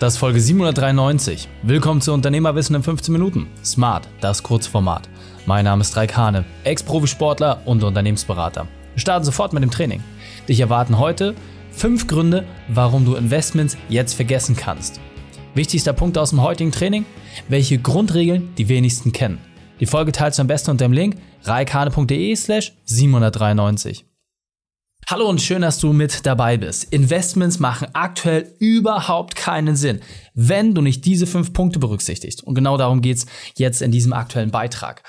Das ist Folge 793. Willkommen zu Unternehmerwissen in 15 Minuten. Smart, das Kurzformat. Mein Name ist Raik Hane, Ex-Profisportler und Unternehmensberater. Wir starten sofort mit dem Training. Dich erwarten heute fünf Gründe, warum du Investments jetzt vergessen kannst. Wichtigster Punkt aus dem heutigen Training, welche Grundregeln die wenigsten kennen. Die Folge teilst du am besten unter dem Link reikane.de slash 793. Hallo und schön, dass du mit dabei bist. Investments machen aktuell überhaupt keinen Sinn, wenn du nicht diese fünf Punkte berücksichtigst. Und genau darum geht's jetzt in diesem aktuellen Beitrag.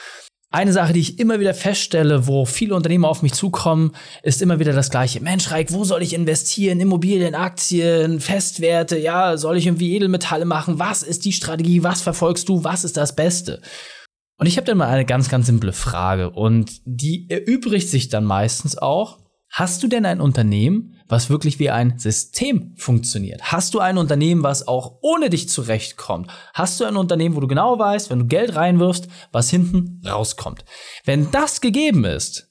Eine Sache, die ich immer wieder feststelle, wo viele Unternehmer auf mich zukommen, ist immer wieder das gleiche. Mensch, Reik, wo soll ich investieren? Immobilien, Aktien, Festwerte, ja, soll ich irgendwie Edelmetalle machen? Was ist die Strategie? Was verfolgst du? Was ist das Beste? Und ich habe dann mal eine ganz, ganz simple Frage und die erübrigt sich dann meistens auch, Hast du denn ein Unternehmen, was wirklich wie ein System funktioniert? Hast du ein Unternehmen, was auch ohne dich zurechtkommt? Hast du ein Unternehmen, wo du genau weißt, wenn du Geld reinwirfst, was hinten rauskommt? Wenn das gegeben ist,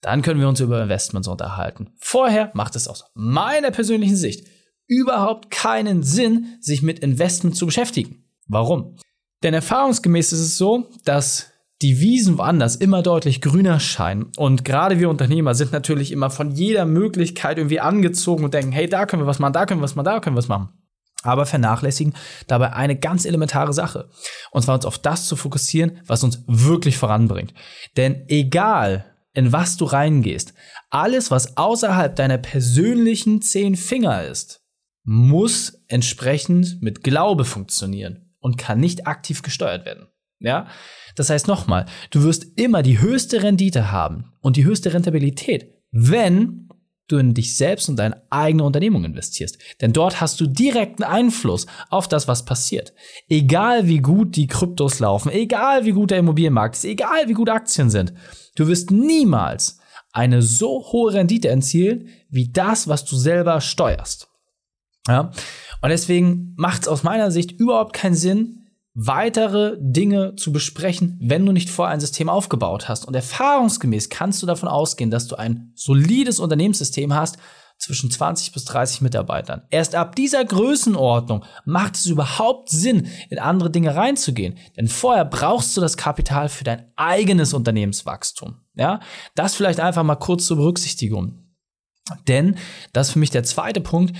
dann können wir uns über Investments unterhalten. Vorher macht es aus meiner persönlichen Sicht überhaupt keinen Sinn, sich mit Investment zu beschäftigen. Warum? Denn erfahrungsgemäß ist es so, dass die Wiesen woanders immer deutlich grüner scheinen. Und gerade wir Unternehmer sind natürlich immer von jeder Möglichkeit irgendwie angezogen und denken, hey, da können wir was machen, da können wir was machen, da können wir was machen. Aber vernachlässigen dabei eine ganz elementare Sache. Und zwar uns auf das zu fokussieren, was uns wirklich voranbringt. Denn egal, in was du reingehst, alles, was außerhalb deiner persönlichen zehn Finger ist, muss entsprechend mit Glaube funktionieren und kann nicht aktiv gesteuert werden. Ja? Das heißt nochmal, du wirst immer die höchste Rendite haben und die höchste Rentabilität, wenn du in dich selbst und deine eigene Unternehmung investierst. Denn dort hast du direkten Einfluss auf das, was passiert. Egal wie gut die Kryptos laufen, egal wie gut der Immobilienmarkt ist, egal wie gut Aktien sind, du wirst niemals eine so hohe Rendite erzielen, wie das, was du selber steuerst. Ja? Und deswegen macht es aus meiner Sicht überhaupt keinen Sinn, weitere Dinge zu besprechen, wenn du nicht vorher ein System aufgebaut hast. Und erfahrungsgemäß kannst du davon ausgehen, dass du ein solides Unternehmenssystem hast zwischen 20 bis 30 Mitarbeitern. Erst ab dieser Größenordnung macht es überhaupt Sinn, in andere Dinge reinzugehen. Denn vorher brauchst du das Kapital für dein eigenes Unternehmenswachstum. Ja, das vielleicht einfach mal kurz zur Berücksichtigung. Denn das ist für mich der zweite Punkt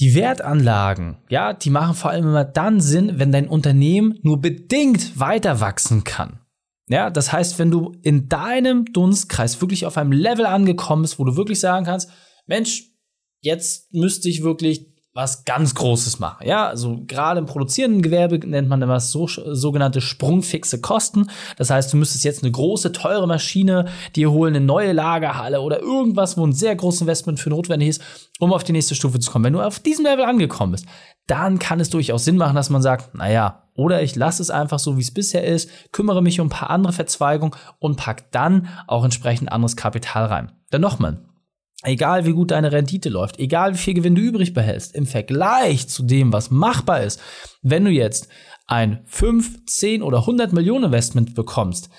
die Wertanlagen, ja, die machen vor allem immer dann Sinn, wenn dein Unternehmen nur bedingt weiter wachsen kann. Ja, das heißt, wenn du in deinem Dunstkreis wirklich auf einem Level angekommen bist, wo du wirklich sagen kannst, Mensch, jetzt müsste ich wirklich was ganz Großes machen. Ja, also gerade im produzierenden Gewerbe nennt man das so, sogenannte sprungfixe Kosten. Das heißt, du müsstest jetzt eine große, teure Maschine dir holen, eine neue Lagerhalle oder irgendwas, wo ein sehr großes Investment für notwendig ist, um auf die nächste Stufe zu kommen. Wenn du auf diesem Level angekommen bist, dann kann es durchaus Sinn machen, dass man sagt, naja, oder ich lasse es einfach so, wie es bisher ist, kümmere mich um ein paar andere Verzweigungen und pack dann auch entsprechend anderes Kapital rein. Dann nochmal, egal wie gut deine Rendite läuft, egal wie viel Gewinn du übrig behältst, im Vergleich zu dem, was machbar ist, wenn du jetzt ein 5, 10 oder 100 Millionen Investment bekommst,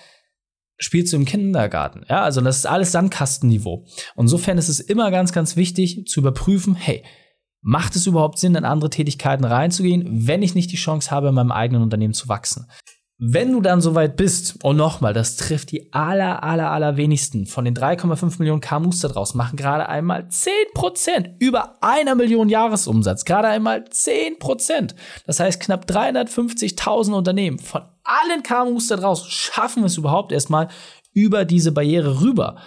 spielst du im Kindergarten. Ja, also das ist alles Sandkastenniveau. Und insofern ist es immer ganz, ganz wichtig zu überprüfen, hey, macht es überhaupt Sinn, in andere Tätigkeiten reinzugehen, wenn ich nicht die Chance habe, in meinem eigenen Unternehmen zu wachsen? Wenn du dann soweit bist, und nochmal, das trifft die aller, aller, aller wenigsten von den 3,5 Millionen KMUs da draußen, machen gerade einmal 10% über einer Million Jahresumsatz. Gerade einmal 10%. Das heißt, knapp 350.000 Unternehmen von allen KMUs da draußen schaffen es überhaupt erstmal über diese Barriere rüber.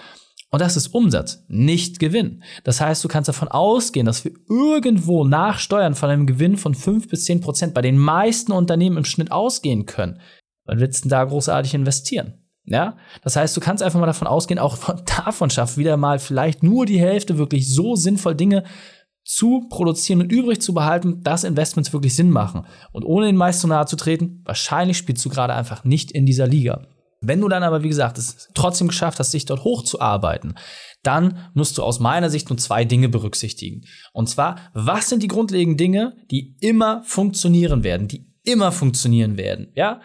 Und das ist Umsatz, nicht Gewinn. Das heißt, du kannst davon ausgehen, dass wir irgendwo nach Steuern von einem Gewinn von 5 bis 10 Prozent bei den meisten Unternehmen im Schnitt ausgehen können. Wann willst du denn da großartig investieren? Ja, das heißt, du kannst einfach mal davon ausgehen, auch von davon schafft wieder mal vielleicht nur die Hälfte wirklich so sinnvoll Dinge zu produzieren und übrig zu behalten, dass Investments wirklich Sinn machen. Und ohne den meisten nahe zu treten, wahrscheinlich spielst du gerade einfach nicht in dieser Liga. Wenn du dann aber, wie gesagt, es trotzdem geschafft hast, dich dort hochzuarbeiten, dann musst du aus meiner Sicht nur zwei Dinge berücksichtigen. Und zwar, was sind die grundlegenden Dinge, die immer funktionieren werden, die immer funktionieren werden, ja?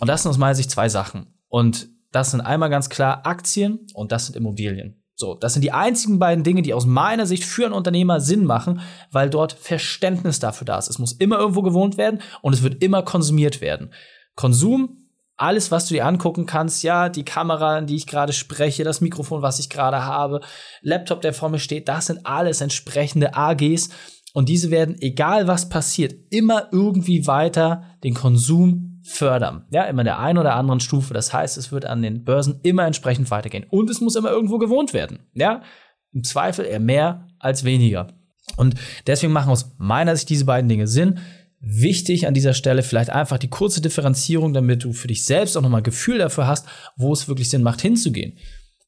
Und das sind aus meiner Sicht zwei Sachen. Und das sind einmal ganz klar Aktien und das sind Immobilien. So, das sind die einzigen beiden Dinge, die aus meiner Sicht für einen Unternehmer Sinn machen, weil dort Verständnis dafür da ist. Es muss immer irgendwo gewohnt werden und es wird immer konsumiert werden. Konsum, alles, was du dir angucken kannst, ja, die Kamera, in die ich gerade spreche, das Mikrofon, was ich gerade habe, Laptop, der vor mir steht, das sind alles entsprechende AGs und diese werden, egal was passiert, immer irgendwie weiter den Konsum fördern. Ja, immer in der einen oder anderen Stufe. Das heißt, es wird an den Börsen immer entsprechend weitergehen. Und es muss immer irgendwo gewohnt werden. Ja, im Zweifel eher mehr als weniger. Und deswegen machen aus meiner Sicht diese beiden Dinge Sinn. Wichtig an dieser Stelle vielleicht einfach die kurze Differenzierung, damit du für dich selbst auch nochmal Gefühl dafür hast, wo es wirklich Sinn macht, hinzugehen.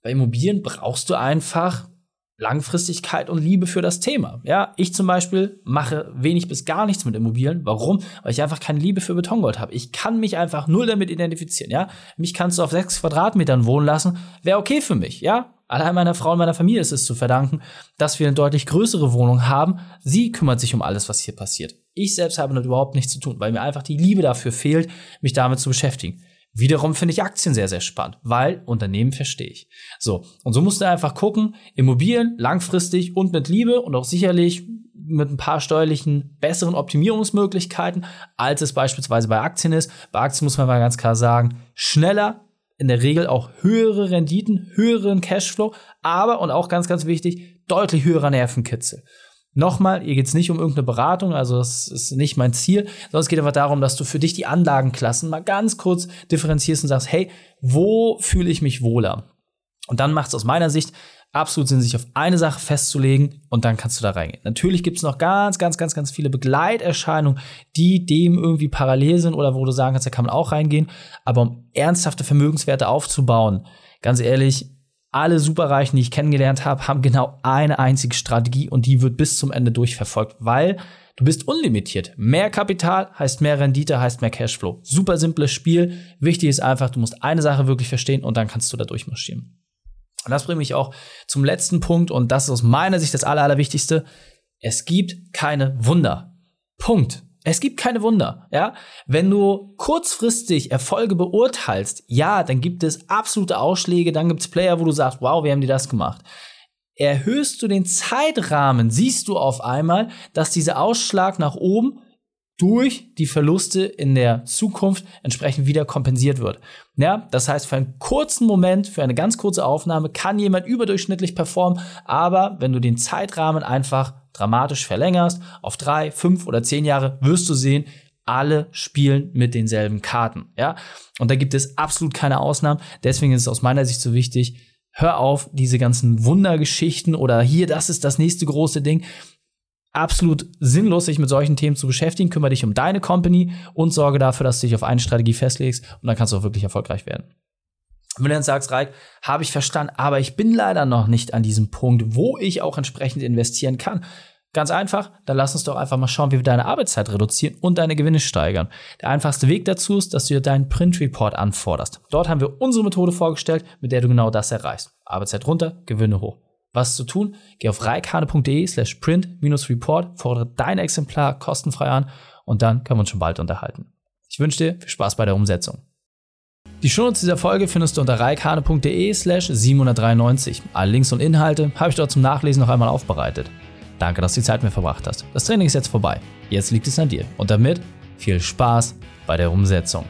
Bei Immobilien brauchst du einfach Langfristigkeit und Liebe für das Thema. Ja, ich zum Beispiel mache wenig bis gar nichts mit Immobilien. Warum? Weil ich einfach keine Liebe für Betongold habe. Ich kann mich einfach null damit identifizieren. Ja, mich kannst du auf sechs Quadratmetern wohnen lassen, wäre okay für mich. Ja, allein meiner Frau und meiner Familie ist es zu verdanken, dass wir eine deutlich größere Wohnung haben. Sie kümmert sich um alles, was hier passiert. Ich selbst habe damit überhaupt nichts zu tun, weil mir einfach die Liebe dafür fehlt, mich damit zu beschäftigen. Wiederum finde ich Aktien sehr, sehr spannend, weil Unternehmen verstehe ich. So, und so musst du einfach gucken, Immobilien langfristig und mit Liebe und auch sicherlich mit ein paar steuerlichen besseren Optimierungsmöglichkeiten, als es beispielsweise bei Aktien ist. Bei Aktien muss man mal ganz klar sagen, schneller, in der Regel auch höhere Renditen, höheren Cashflow, aber und auch ganz, ganz wichtig, deutlich höherer Nervenkitzel. Nochmal, hier geht es nicht um irgendeine Beratung, also das ist nicht mein Ziel, sondern es geht einfach darum, dass du für dich die Anlagenklassen mal ganz kurz differenzierst und sagst, hey, wo fühle ich mich wohler? Und dann macht es aus meiner Sicht absolut Sinn, sich auf eine Sache festzulegen und dann kannst du da reingehen. Natürlich gibt es noch ganz, ganz, ganz, ganz viele Begleiterscheinungen, die dem irgendwie parallel sind oder wo du sagen kannst, da kann man auch reingehen. Aber um ernsthafte Vermögenswerte aufzubauen, ganz ehrlich, alle Superreichen, die ich kennengelernt habe, haben genau eine einzige Strategie und die wird bis zum Ende durchverfolgt, weil du bist unlimitiert. Mehr Kapital heißt mehr Rendite, heißt mehr Cashflow. Super simples Spiel. Wichtig ist einfach, du musst eine Sache wirklich verstehen und dann kannst du da durchmarschieren. Und das bringt mich auch zum letzten Punkt und das ist aus meiner Sicht das Aller, Allerwichtigste. Es gibt keine Wunder. Punkt. Es gibt keine Wunder, ja. Wenn du kurzfristig Erfolge beurteilst, ja, dann gibt es absolute Ausschläge, dann gibt es Player, wo du sagst, wow, wie haben die das gemacht? Erhöhst du den Zeitrahmen, siehst du auf einmal, dass dieser Ausschlag nach oben durch die Verluste in der Zukunft entsprechend wieder kompensiert wird. Ja, das heißt, für einen kurzen Moment, für eine ganz kurze Aufnahme kann jemand überdurchschnittlich performen, aber wenn du den Zeitrahmen einfach dramatisch verlängerst, auf drei, fünf oder zehn Jahre, wirst du sehen, alle spielen mit denselben Karten, ja. Und da gibt es absolut keine Ausnahmen. Deswegen ist es aus meiner Sicht so wichtig, hör auf, diese ganzen Wundergeschichten oder hier, das ist das nächste große Ding. Absolut sinnlos, sich mit solchen Themen zu beschäftigen. Kümmere dich um deine Company und sorge dafür, dass du dich auf eine Strategie festlegst und dann kannst du auch wirklich erfolgreich werden. Wenn du dann sagst, Reik, habe ich verstanden, aber ich bin leider noch nicht an diesem Punkt, wo ich auch entsprechend investieren kann. Ganz einfach, dann lass uns doch einfach mal schauen, wie wir deine Arbeitszeit reduzieren und deine Gewinne steigern. Der einfachste Weg dazu ist, dass du dir deinen Print Report anforderst. Dort haben wir unsere Methode vorgestellt, mit der du genau das erreichst. Arbeitszeit runter, Gewinne hoch. Was zu tun? Geh auf reikane.de slash print-report, fordere dein Exemplar kostenfrei an und dann können wir uns schon bald unterhalten. Ich wünsche dir viel Spaß bei der Umsetzung. Die Shownotes dieser Folge findest du unter reikane.de slash 793. Alle Links und Inhalte habe ich dort zum Nachlesen noch einmal aufbereitet. Danke, dass du die Zeit mit mir verbracht hast. Das Training ist jetzt vorbei. Jetzt liegt es an dir. Und damit viel Spaß bei der Umsetzung.